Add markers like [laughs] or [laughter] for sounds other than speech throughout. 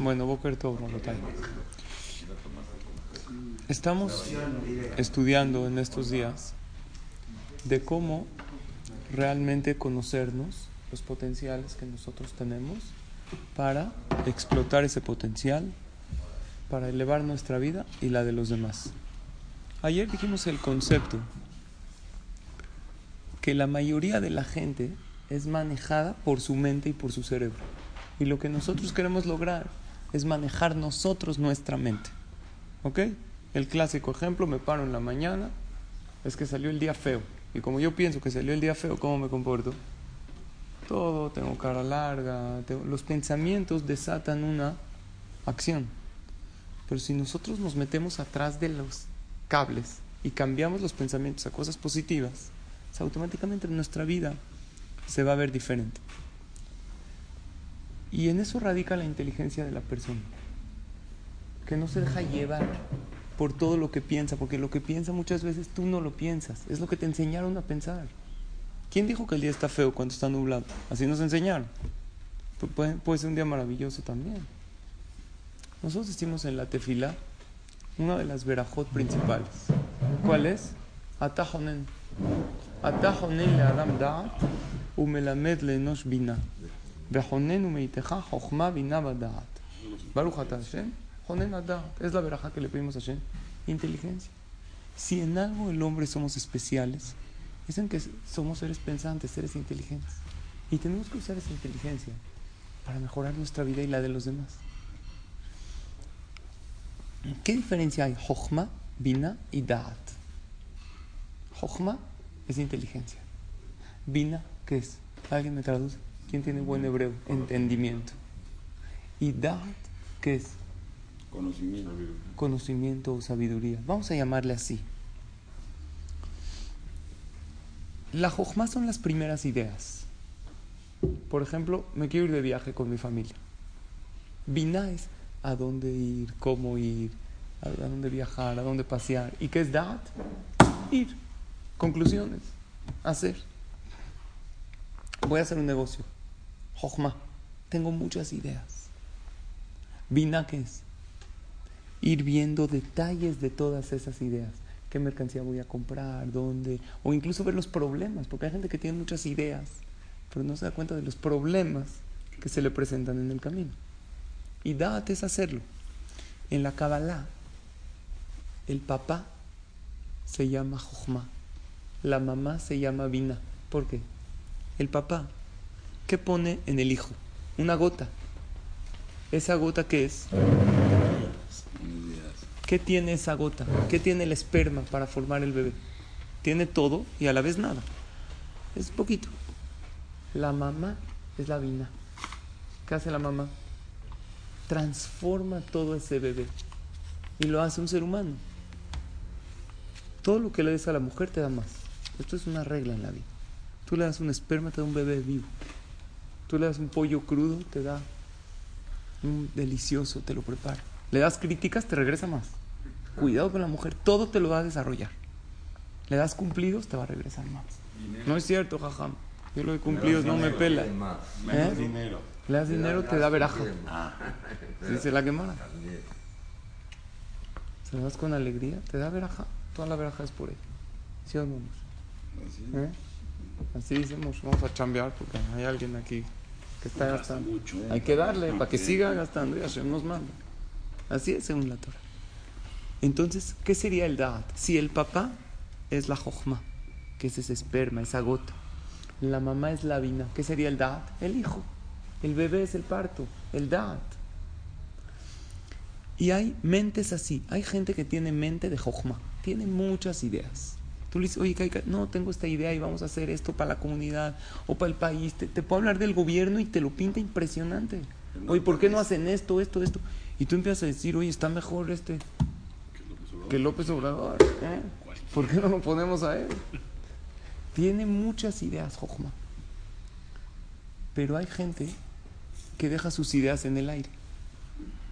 Bueno, Boker. Estamos estudiando en estos días de cómo realmente conocernos, los potenciales que nosotros tenemos, para explotar ese potencial, para elevar nuestra vida y la de los demás. Ayer dijimos el concepto que la mayoría de la gente es manejada por su mente y por su cerebro. Y lo que nosotros queremos lograr es manejar nosotros nuestra mente. ¿Ok? El clásico ejemplo, me paro en la mañana, es que salió el día feo. Y como yo pienso que salió el día feo, ¿cómo me comporto? Todo, tengo cara larga, los pensamientos desatan una acción. Pero si nosotros nos metemos atrás de los cables y cambiamos los pensamientos a cosas positivas, pues automáticamente nuestra vida se va a ver diferente. Y en eso radica la inteligencia de la persona, que no se deja llevar por todo lo que piensa, porque lo que piensa muchas veces tú no lo piensas, es lo que te enseñaron a pensar. ¿Quién dijo que el día está feo cuando está nublado? Así nos enseñaron. Pu- Puede, puede ser un día maravilloso también. Nosotros decimos en la tefila una de las verajot principales. ¿Cuál es? Atajonen. Atajonen le adam da'at umelamed le enosh bina. Es la veraja que le pedimos a Hashem. Inteligencia. Si en algo el hombre somos especiales, es en que somos seres pensantes, seres inteligentes. Y tenemos que usar esa inteligencia para mejorar nuestra vida y la de los demás. ¿Qué diferencia hay? Jochma, Bina y Da'at. Jochma es inteligencia. Bina, ¿qué es? ¿Alguien me traduce? ¿Quién tiene buen hebreo? Entendimiento. Y Da'at, ¿qué es? Conocimiento. Conocimiento o sabiduría. Vamos a llamarle así. La Jochma son las primeras ideas. Por ejemplo, me quiero ir de viaje con mi familia. Bina es a dónde ir, cómo ir, a dónde viajar, a dónde pasear. ¿Y qué es Da'at? Ir. Conclusiones. Hacer. Voy a hacer un negocio. Jochma. Tengo muchas ideas. Bina, ¿qué es? Ir viendo detalles de todas esas ideas. ¿Qué mercancía voy a comprar? ¿Dónde? O incluso ver los problemas. Porque hay gente que tiene muchas ideas, pero no se da cuenta de los problemas que se le presentan en el camino. Y Da'at es hacerlo. En la Kabbalah, el papá se llama Jochma, la mamá se llama Bina. ¿Por qué? El papá, ¿qué pone en el hijo? Una gota. ¿Esa gota qué es? ¿Qué tiene esa gota? ¿Qué tiene el esperma para formar el bebé? Tiene todo y a la vez nada. Es poquito. La mamá es la Bina. ¿Qué hace la mamá? transforma todo ese bebé y lo hace un ser humano. Todo lo que le des a la mujer te da más. Esto es una regla en la vida. Tú le das un esperma, te da un bebé vivo. Tú le das un pollo crudo, te da un delicioso, te lo prepara. Le das críticas, te regresa más. Cuidado con la mujer, todo te lo va a desarrollar. Le das cumplidos, te va a regresar más. No es cierto, jajam. Yo lo de cumplidos no me pela. Menos ¿Eh? dinero. Le das dinero, te da veraja. Ah, Dice la quemara. Se lo das con alegría, te da veraja. Toda la veraja es por él. ¿Sí o no? así. ¿Eh? Así decimos, vamos a chambear porque hay alguien aquí que está gastando. mucho, ¿eh? Hay que darle para que siga gastando y Hashem nos manda. Así es según la Torah. Entonces, ¿qué sería el Da'at? Si el papá es la Jochma, que es ese esperma, esa gota. La mamá es la vina. ¿Qué sería el Da'at? El hijo. El bebé es el parto. El Da'at. Y hay mentes así. Hay gente que tiene mente de Jochma. Tiene muchas ideas. Tú le dices, oye, no, tengo esta idea y vamos a hacer esto para la comunidad o para el país. Te, te puedo hablar del gobierno y te lo pinta impresionante. Oye, ¿por qué no hacen esto, esto, esto? Y tú empiezas a decir, oye, está mejor este que López Obrador. ¿eh? ¿Por qué no lo ponemos a él? Tiene muchas ideas, Jojma. Pero hay gente que deja sus ideas en el aire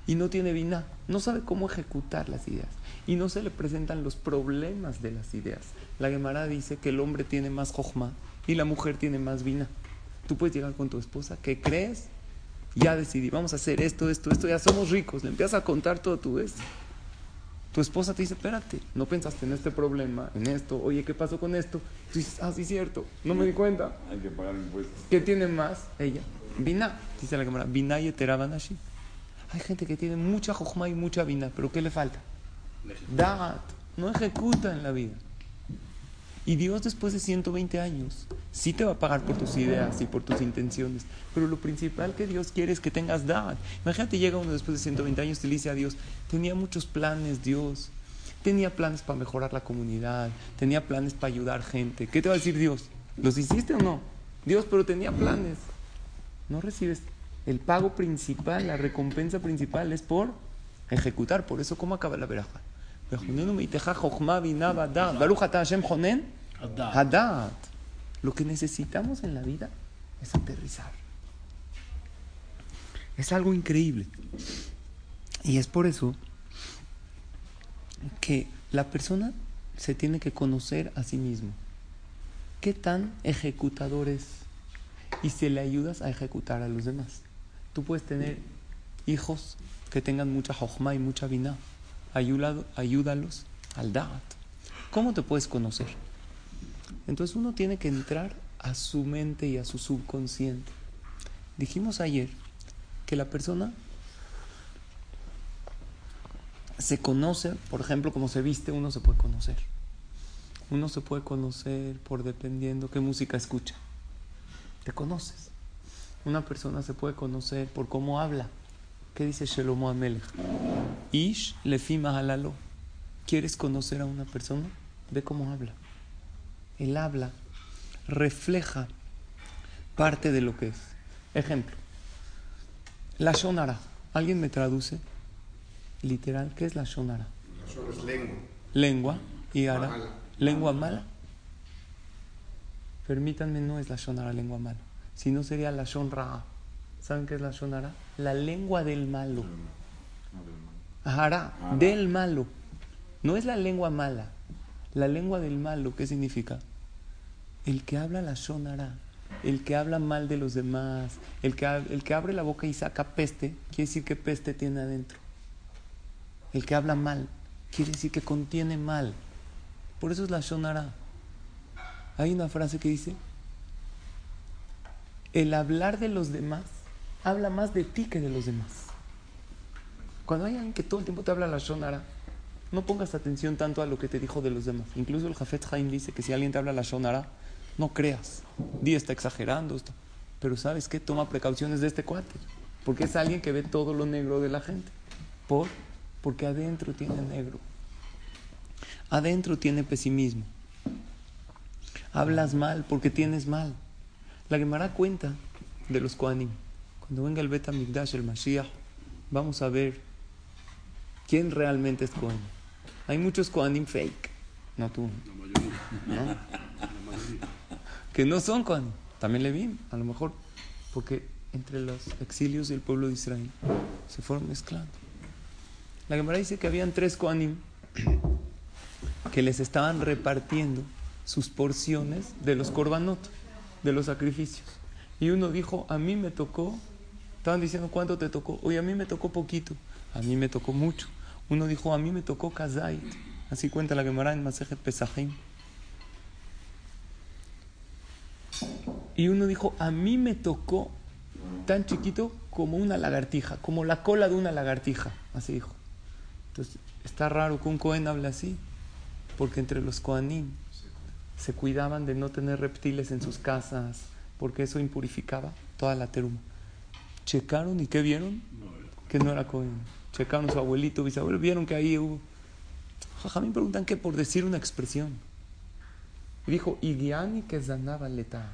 y no tiene vina, no sabe cómo ejecutar las ideas y no se le presentan los problemas de las ideas. La Gemara dice que el hombre tiene más Jojma y la mujer tiene más vina. Tú puedes llegar con tu esposa, ¿qué crees? Ya decidí, vamos a hacer esto, esto, esto, ya somos ricos. Le empiezas a contar todo tu esto. Tu esposa te dice, espérate, no pensaste en este problema, en esto, oye, ¿qué pasó con esto? Tú dices, ah, sí, cierto, no me di cuenta. Hay que pagar impuestos. ¿Qué tiene más ella? Vina, dice la cámara, vina y así. Hay gente que tiene mucha jojma y mucha vina, pero ¿qué le falta? Dat, no ejecuta en la vida. Y Dios después de 120 años sí te va a pagar por tus ideas y por tus intenciones. Pero lo principal que Dios quiere es que tengas dad. Imagínate, llega uno después de 120 años y le dice a Dios, tenía muchos planes Dios. Tenía planes para mejorar la comunidad, tenía planes para ayudar gente. ¿Qué te va a decir Dios? ¿Los hiciste o no? Dios, pero tenía planes. No recibes el pago principal, la recompensa principal es por ejecutar. Por eso, ¿cómo acaba la veraja? Lo que necesitamos en la vida es aterrizar. Es algo increíble. Y es por eso que la persona se tiene que conocer a sí mismo. ¿Qué tan ejecutador es? Y si le ayudas a ejecutar a los demás. Tú puedes tener hijos que tengan mucha hojma y mucha vina ayúdalos al da'at. ¿Cómo te puedes conocer? Entonces uno tiene que entrar a su mente y a su subconsciente. Dijimos ayer que la persona se conoce, por ejemplo, como se viste, uno se puede conocer. Uno se puede conocer por dependiendo qué música escucha. Te conoces. Una persona se puede conocer por cómo habla. ¿Qué dice Shelomo Amelech? Ish lefima halalo. ¿Quieres conocer a una persona? Ve cómo habla. El habla refleja parte de lo que es. Ejemplo, la shonara. ¿Alguien me traduce? Literal, ¿qué es la shonara? La es lengua. Lengua y ara. Lengua mala. Permítanme, no es la shonara lengua mala, sino sería la shonra. ¿Saben qué es la shonara? La lengua del malo. Ajara, del malo. No es la lengua mala. La lengua del malo, ¿qué significa? El que habla la shonara, el que habla mal de los demás, el que, el que abre la boca y saca peste, quiere decir que peste tiene adentro. El que habla mal, quiere decir que contiene mal. Por eso es la shonara. Hay una frase que dice, el hablar de los demás habla más de ti que de los demás. Cuando hay alguien que todo el tiempo te habla la shonara, no pongas atención tanto a lo que te dijo de los demás. Incluso el Jafet Haim dice que si alguien te habla la shonara, no creas. Día está exagerando. Pero ¿sabes qué? Toma precauciones de este cuate. Porque es alguien que ve todo lo negro de la gente. ¿Por? Porque adentro tiene negro. Adentro tiene pesimismo. Hablas mal porque tienes mal. La Gemara cuenta de los Koanim. Cuando venga el Beta Migdash, el Mashiach, vamos a ver quién realmente es Kohen. Hay muchos Kohanim fake, no tú. ¿no? Que no son Kohanim. También le vi, a lo mejor, porque entre los exilios y el pueblo de Israel se fueron mezclando. La Gemara dice que habían tres Kohanim que les estaban repartiendo sus porciones de los korbanot, de los sacrificios. Y uno dijo, a mí me tocó Estaban diciendo cuánto te tocó. Oye, a mí me tocó poquito. A mí me tocó mucho. Uno dijo, a mí me tocó Kazait. Así cuenta la Gemara en Masejet Pesajim. Y uno dijo, a mí me tocó tan chiquito como una lagartija, como la cola de una lagartija. Así dijo. Entonces, está raro que un Cohen hable así, porque entre los Kohanim se cuidaban de no tener reptiles en sus casas, porque eso impurificaba toda la teruma. Checaron y ¿qué vieron? Que no era Cohen. Checaron su abuelito, bisabuelo, vieron que ahí hubo. me preguntan qué por decir una expresión. Y dijo, Igiani que zanaba leta.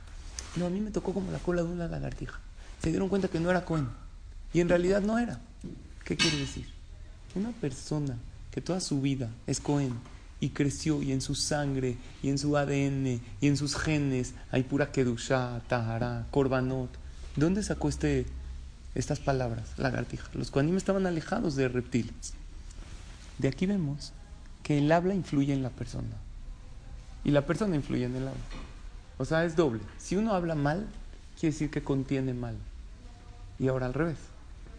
No, a mí me tocó como la cola de una lagartija. Se dieron cuenta que no era Cohen. Y en realidad no era. ¿Qué quiere decir? Una persona que toda su vida es Cohen y creció y en su sangre y en su ADN y en sus genes hay pura Kedushá, Tahara, Korbanot. ¿Dónde sacó este, estas palabras? Lagartija. Los Kohanim estaban alejados de reptiles. De aquí vemos que el habla influye en la persona y la persona influye en el habla. O sea, es doble. Si uno habla mal, quiere decir que contiene mal. Y ahora al revés.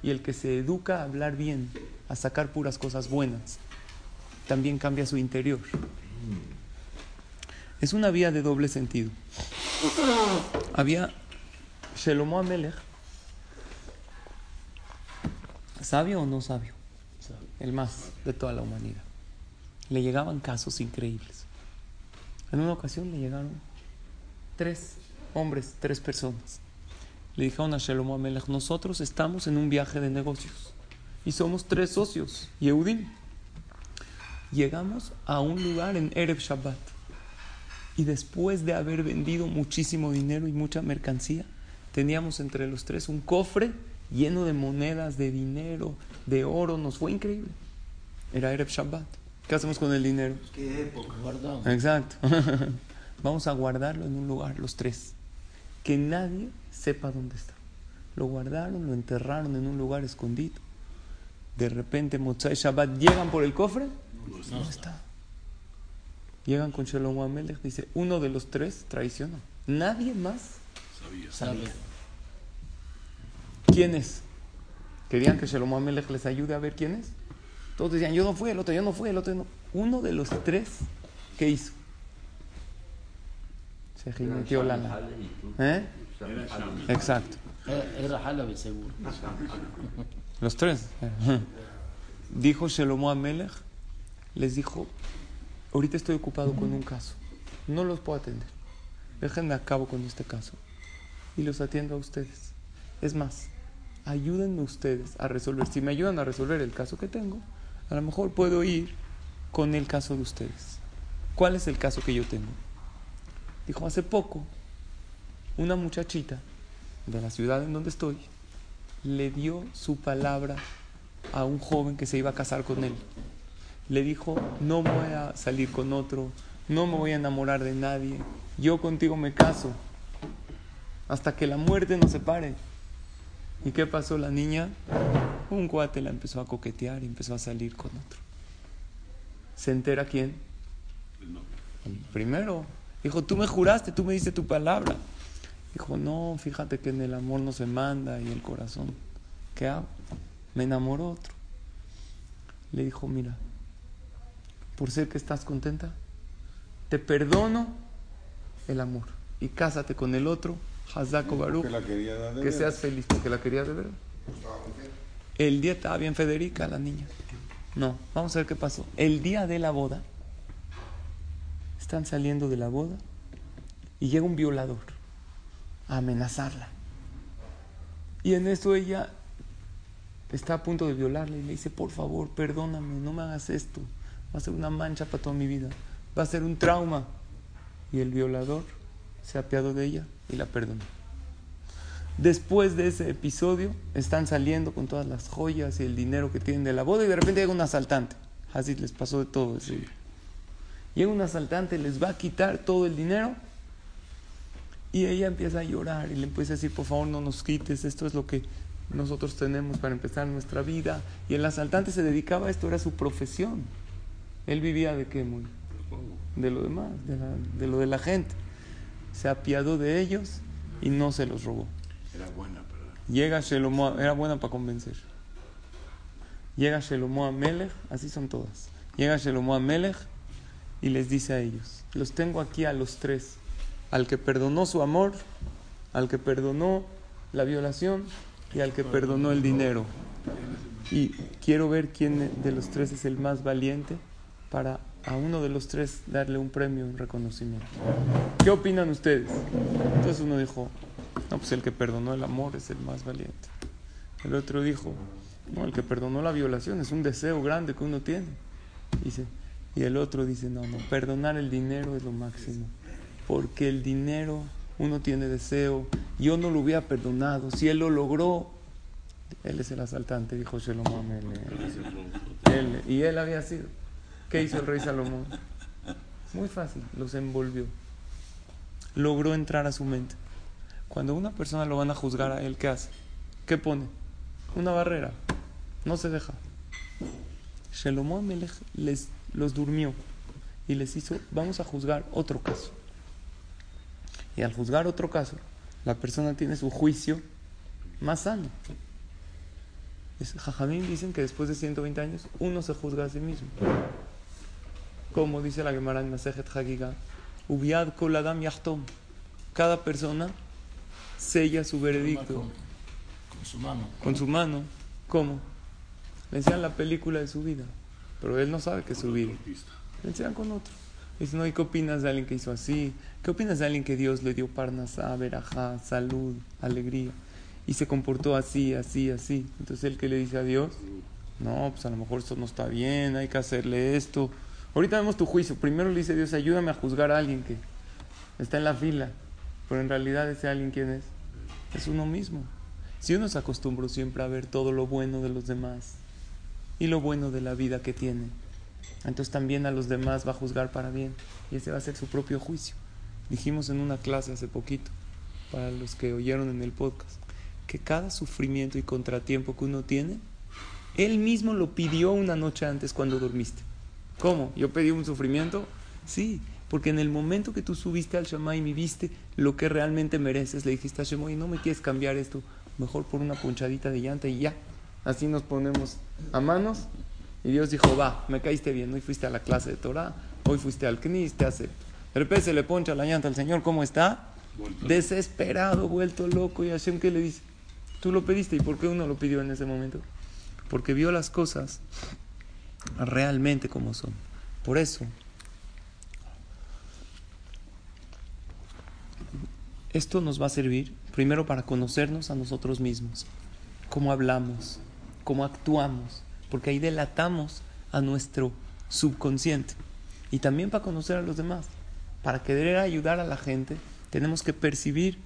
Y el que se educa a hablar bien, a sacar puras cosas buenas, también cambia su interior. Es una vía de doble sentido. Había Shelomo Amelech, sabio o no sabio, el más de toda la humanidad. Le llegaban casos increíbles. En una ocasión le llegaron tres hombres, tres personas. Le dijeron a Shelomo Amelech, nosotros estamos en un viaje de negocios y somos tres socios, Yehudim. Llegamos a un lugar en Erev Shabbat y después de haber vendido muchísimo dinero y mucha mercancía, teníamos entre los tres un cofre lleno de monedas, de dinero, de oro, nos fue increíble. Era Erev Shabbat. ¿Qué hacemos con el dinero? ¿Qué época? Guardado. Exacto. [laughs] Vamos a guardarlo en un lugar, los tres. Que nadie sepa dónde está. Lo guardaron, lo enterraron en un lugar escondido. De repente, Motzai Shabbat, llegan por el cofre. ¿Dónde está? Llegan con Shalom Amelech. Dice: Uno de los tres traicionó. Nadie más Sabía. quién es. Querían que Shalom Amelech les ayude a ver quién es. Todos decían: Yo no fui, el otro, yo no fui, el otro no. Uno de los tres, ¿qué hizo? Se jineteó la lana. ¿Eh? Exacto. Era- Halabi, seguro. Los tres. [laughs] Dijo Shelomo Amelech, les dijo, ahorita estoy ocupado con un caso, no los puedo atender. Déjenme a cabo con este caso y los atiendo a ustedes. Es más, ayúdenme ustedes a resolver. Si me ayudan a resolver el caso que tengo, a lo mejor puedo ir con el caso de ustedes. ¿Cuál es el caso que yo tengo? Dijo, hace poco, una muchachita de la ciudad en donde estoy le dio su palabra a un joven que se iba a casar con él. Le dijo, no voy a salir con otro, no me voy a enamorar de nadie, yo contigo me caso, hasta que la muerte nos separe. ¿Y qué pasó la niña? Un cuate la empezó a coquetear y empezó a salir con otro. ¿Se entera quién? El primero. Dijo, tú me juraste, tú me diste tu palabra. Dijo, no, fíjate que en el amor no se manda y el corazón. ¿Qué hago? Me enamoró otro. Le dijo, mira, por ser que estás contenta, te perdono el amor y cásate con el otro, Hazako Baruch, Que seas feliz porque la quería de verdad. El día estaba bien Federica, la niña. No, vamos a ver qué pasó. El día de la boda, están saliendo de la boda y llega un violador a amenazarla. Y en eso ella está a punto de violarle y le dice, por favor, perdóname, no me hagas esto. Va a ser una mancha para toda mi vida. Va a ser un trauma. Y el violador se apiadó de ella y la perdonó. Después de ese episodio, están saliendo con todas las joyas y el dinero que tienen de la boda y de repente llega un asaltante. Así les pasó de todo ese día. Llega un asaltante, les va a quitar todo el dinero y ella empieza a llorar y le empieza a decir, por favor no nos quites, esto es lo que nosotros tenemos para empezar nuestra vida. Y el asaltante se dedicaba a esto, era su profesión. Él vivía de qué, muy de lo demás, de, la- de lo de la gente. Se apiadó de ellos y no se los robó. Era buena, pero. Llega Shelomo, era buena para convencer. Llega Shelomo a Melech, así son todas. Llega Shelomo a Melech y les dice a ellos: Los tengo aquí a los tres. Al que perdonó su amor, al que perdonó la violación y al que perdonó el dinero. Y quiero ver quién de los tres es el más valiente para a uno de los tres darle un premio, un reconocimiento. ¿Qué opinan ustedes? Entonces uno dijo, no, pues el que perdonó el amor es el más valiente. El otro dijo, no, el que perdonó la violación es un deseo grande que uno tiene. Dice, y el otro dice, no, no, perdonar el dinero es lo máximo. Porque el dinero uno tiene deseo. Yo no lo hubiera perdonado. Si él lo logró, Él es el asaltante, dijo Shlomo Amelech. Él, y él había sido. ¿Qué hizo el rey Salomón? Muy fácil, los envolvió. Logró entrar a su mente. Cuando una persona lo van a juzgar a él, ¿qué hace? ¿Qué pone? Una barrera. No se deja. Amelech les, los durmió y les hizo, vamos a juzgar otro caso. Y al juzgar otro caso, la persona tiene su juicio más sano. Jajamín dicen que después de 120 años uno se juzga a sí mismo. Como dice la Gemara en Masejet Hagiga, Ubiad kol adam yachtom. Cada persona sella su veredicto Con, con su mano. con su mano. ¿Cómo? Le enseñan la película de su vida, pero él no sabe que es su vida. Le enseñan con otro. Dice, no, ¿y qué opinas de alguien que hizo así? ¿Qué opinas de alguien que Dios le dio parnasá, verajá, salud, alegría? Y se comportó así, así, así. Entonces él que le dice a Dios, no, pues a lo mejor esto no está bien, hay que hacerle esto. Ahorita vemos tu juicio. Primero le dice Dios, ayúdame a juzgar a alguien que está en la fila. Pero en realidad ese alguien, ¿quién es? Es uno mismo. Si uno se acostumbró siempre a ver todo lo bueno de los demás y lo bueno de la vida que tiene, entonces también a los demás va a juzgar para bien y ese va a ser su propio juicio. Dijimos en una clase hace poquito, para los que oyeron en el podcast, que cada sufrimiento y contratiempo que uno tiene, él mismo lo pidió una noche antes cuando dormiste. ¿Cómo? ¿Yo pedí un sufrimiento? Sí, porque en el momento que tú subiste al Shammai y viste lo que realmente mereces, le dijiste a Shammai, no me quieres cambiar esto, mejor por una punchadita de llanta y ya. Así nos ponemos a manos. Y Dios dijo, va, me caíste bien, hoy fuiste a la clase de Torah, hoy fuiste al Knis, te acepto. De repente se le poncha la llanta al Señor, ¿cómo está? Desesperado, vuelto loco. Y Hashem, ¿qué le dice? Tú lo pediste, ¿y por qué uno lo pidió en ese momento? Porque vio las cosas realmente como son. Por eso, esto nos va a servir primero para conocernos a nosotros mismos, cómo hablamos, cómo actuamos, porque ahí delatamos a nuestro subconsciente. Y también para conocer a los demás. Para querer ayudar a la gente, tenemos que percibir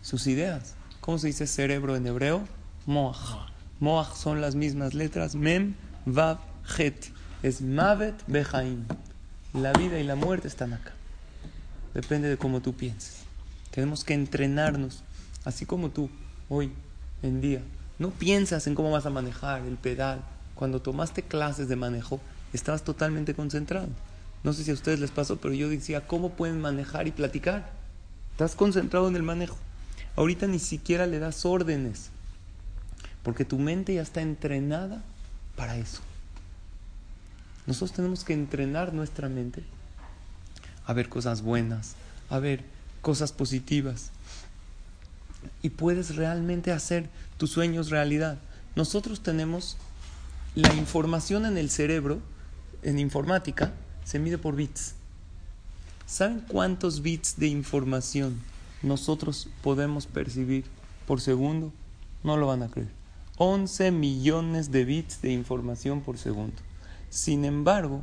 sus ideas. ¿Cómo se dice cerebro en hebreo? Moach. Moach son las mismas letras. Mem, Vav, Het. Es Mavet, Behaim. La vida y la muerte están acá. Depende de cómo tú pienses. Tenemos que entrenarnos, así como tú, hoy en día. No piensas en cómo vas a manejar el pedal. Cuando tomaste clases de manejo, estabas totalmente concentrado. No sé si a ustedes les pasó, pero yo decía, ¿cómo pueden manejar y platicar? Estás concentrado en el manejo. Ahorita ni siquiera le das órdenes, porque tu mente ya está entrenada para eso. Nosotros tenemos que entrenar nuestra mente a ver cosas buenas, a ver cosas positivas. Y puedes realmente hacer tus sueños realidad. Nosotros tenemos la información en el cerebro, en informática, se mide por bits. ¿Saben cuántos bits de información nosotros podemos percibir por segundo? No lo van a creer. 11 millones de bits de información por segundo. Sin embargo,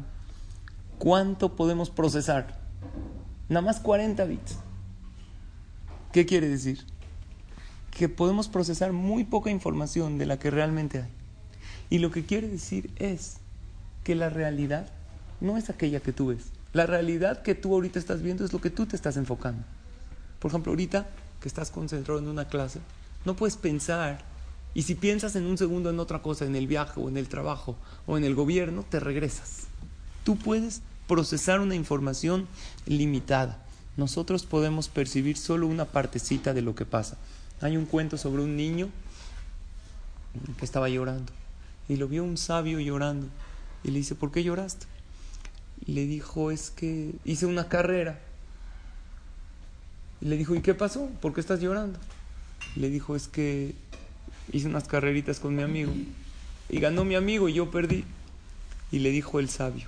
¿cuánto podemos procesar? Nada más 40 bits. ¿Qué quiere decir? Que podemos procesar muy poca información de la que realmente hay. Y lo que quiere decir es que la realidad no es aquella que tú ves. La realidad que tú ahorita estás viendo es lo que tú te estás enfocando. Por ejemplo, ahorita que estás concentrado en una clase, no puedes pensar. Y si piensas en un segundo en otra cosa, en el viaje o en el trabajo o en el gobierno, te regresas. Tú puedes procesar una información limitada. Nosotros podemos percibir solo una partecita de lo que pasa. Hay un cuento sobre un niño que estaba llorando y lo vio un sabio llorando y le dice, ¿por qué lloraste? Le dijo, es que hice una carrera. Y le dijo, ¿y qué pasó? ¿Por qué estás llorando? Le dijo, es que hice unas carreritas con mi amigo y ganó mi amigo y yo perdí. Y le dijo el sabio,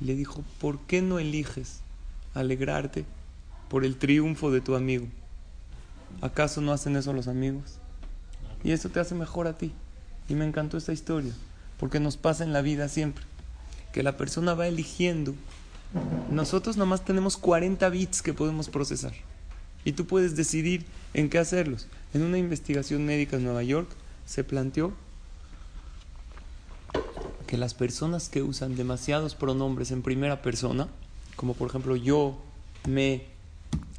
le dijo, ¿por qué no eliges alegrarte por el triunfo de tu amigo? ¿Acaso no hacen eso los amigos? Y eso te hace mejor a ti. Y me encantó esta historia, porque nos pasa en la vida siempre, que la persona va eligiendo. Nosotros nomás tenemos 40 bits que podemos procesar. Y tú puedes decidir en qué hacerlos. En una investigación médica en Nueva York se planteó que las personas que usan demasiados pronombres en primera persona, como por ejemplo yo, me,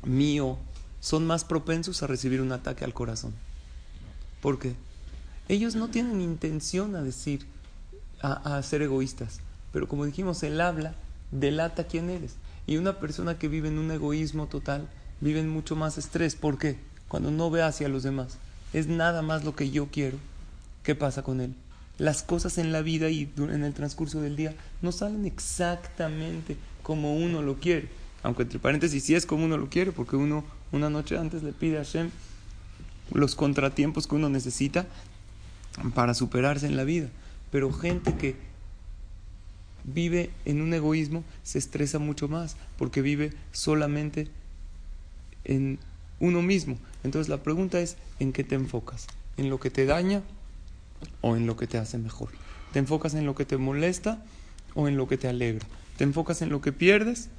mío, son más propensos a recibir un ataque al corazón. ¿Por qué? Ellos no tienen intención a decir, a, a ser egoístas, pero como dijimos, el habla delata quién eres. Y una persona que vive en un egoísmo total, vive en mucho más estrés. ¿Por qué? Cuando no ve hacia los demás. Es nada más lo que yo quiero. ¿Qué pasa con él? Las cosas en la vida y en el transcurso del día no salen exactamente como uno lo quiere. Aunque entre paréntesis sí es como uno lo quiere, porque uno una noche antes le pide a Hashem los contratiempos que uno necesita para superarse en la vida. Pero gente que vive en un egoísmo se estresa mucho más porque vive solamente en uno mismo. Entonces la pregunta es, ¿en qué te enfocas? ¿En lo que te daña o en lo que te hace mejor? ¿Te enfocas en lo que te molesta o en lo que te alegra? ¿Te enfocas en lo que pierdes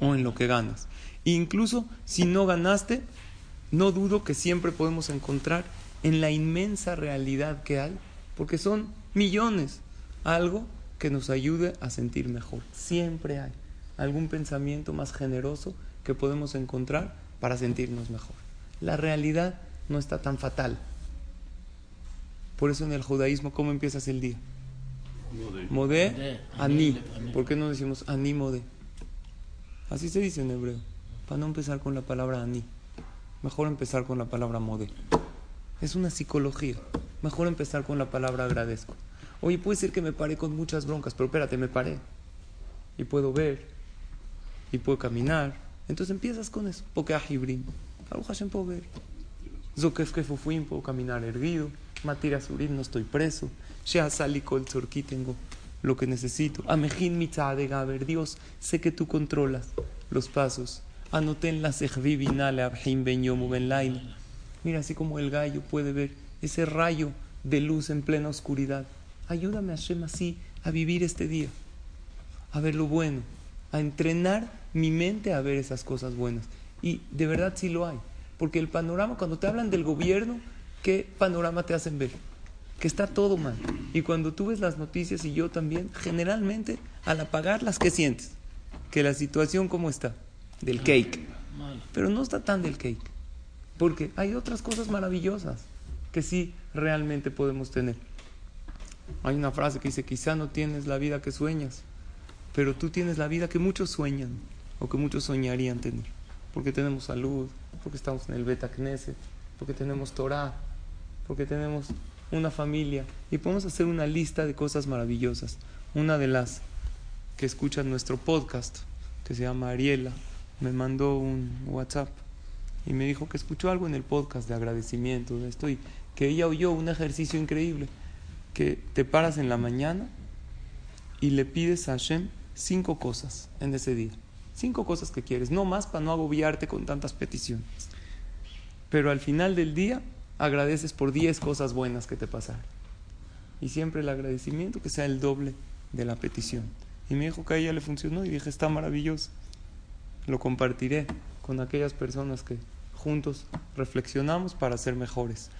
o en lo que ganas? E incluso si no ganaste, no dudo que siempre podemos encontrar en la inmensa realidad que hay, porque son millones, algo que nos ayude a sentir mejor. Siempre hay algún pensamiento más generoso que podemos encontrar para sentirnos mejor. La realidad no está tan fatal. Por eso en el judaísmo, ¿cómo empiezas el día? Modé, aní. ¿Por qué no decimos aní modé? Así se dice en hebreo. Para no empezar con la palabra aní. Mejor empezar con la palabra modé. Es una psicología. Mejor empezar con la palabra agradezco. Oye, puede ser que me paré con muchas broncas, pero espérate, me paré. Y puedo ver. Y puedo caminar. Entonces empiezas con eso. Ajibrim. Algo Hashem puedo ver. Zokef kefufuim, puedo caminar erguido. Matira surim, no estoy preso. Shea saliko el tzorki, tengo lo que necesito. Amejin mitzadega, a ver, Dios, sé que tú controlas los pasos. Anoten la binale abhim ben yomu ben. Mira, así como el gallo puede ver ese rayo de luz en plena oscuridad. Ayúdame, Hashem, así a vivir este día, a ver lo bueno, a entrenar mi mente a ver esas cosas buenas. Y de verdad sí lo hay, porque el panorama, cuando te hablan del gobierno, ¿qué panorama te hacen ver? Que está todo mal. Y cuando tú ves las noticias y yo también, generalmente al apagarlas, ¿qué sientes? Que la situación cómo está, del cake. Pero no está tan del cake, porque hay otras cosas maravillosas que sí realmente podemos tener. Hay una frase que dice, quizá no tienes la vida que sueñas, pero tú tienes la vida que muchos sueñan o que muchos soñarían tener. Porque tenemos salud, porque estamos en el Beta Knesset, porque tenemos Torah, porque tenemos una familia y podemos hacer una lista de cosas maravillosas. Una de las que escuchan nuestro podcast, que se llama Ariela, me mandó un WhatsApp y me dijo que escuchó algo en el podcast de agradecimiento de esto y que ella oyó un ejercicio increíble que te paras en la mañana y le pides a Hashem cinco cosas en ese día. Cinco cosas que quieres, no más para no agobiarte con tantas peticiones. Pero al final del día agradeces por diez cosas buenas que te pasaron. Y siempre el agradecimiento que sea el doble de la petición. Y me dijo que a ella le funcionó y dije, está maravilloso. Lo compartiré con aquellas personas que juntos reflexionamos para ser mejores.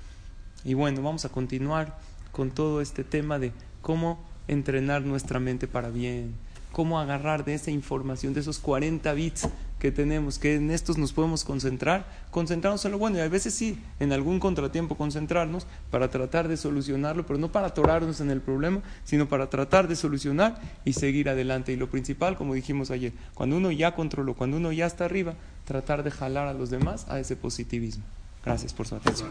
Y bueno, vamos a continuar con todo este tema de cómo entrenar nuestra mente para bien, cómo agarrar de esa información, de esos 40 bits que tenemos, que en estos nos podemos concentrar, concentrarnos en lo bueno y a veces sí, en algún contratiempo concentrarnos para tratar de solucionarlo, pero no para atorarnos en el problema, sino para tratar de solucionar y seguir adelante. Y lo principal, como dijimos ayer, cuando uno ya controló, cuando uno ya está arriba, tratar de jalar a los demás a ese positivismo. Gracias por su atención.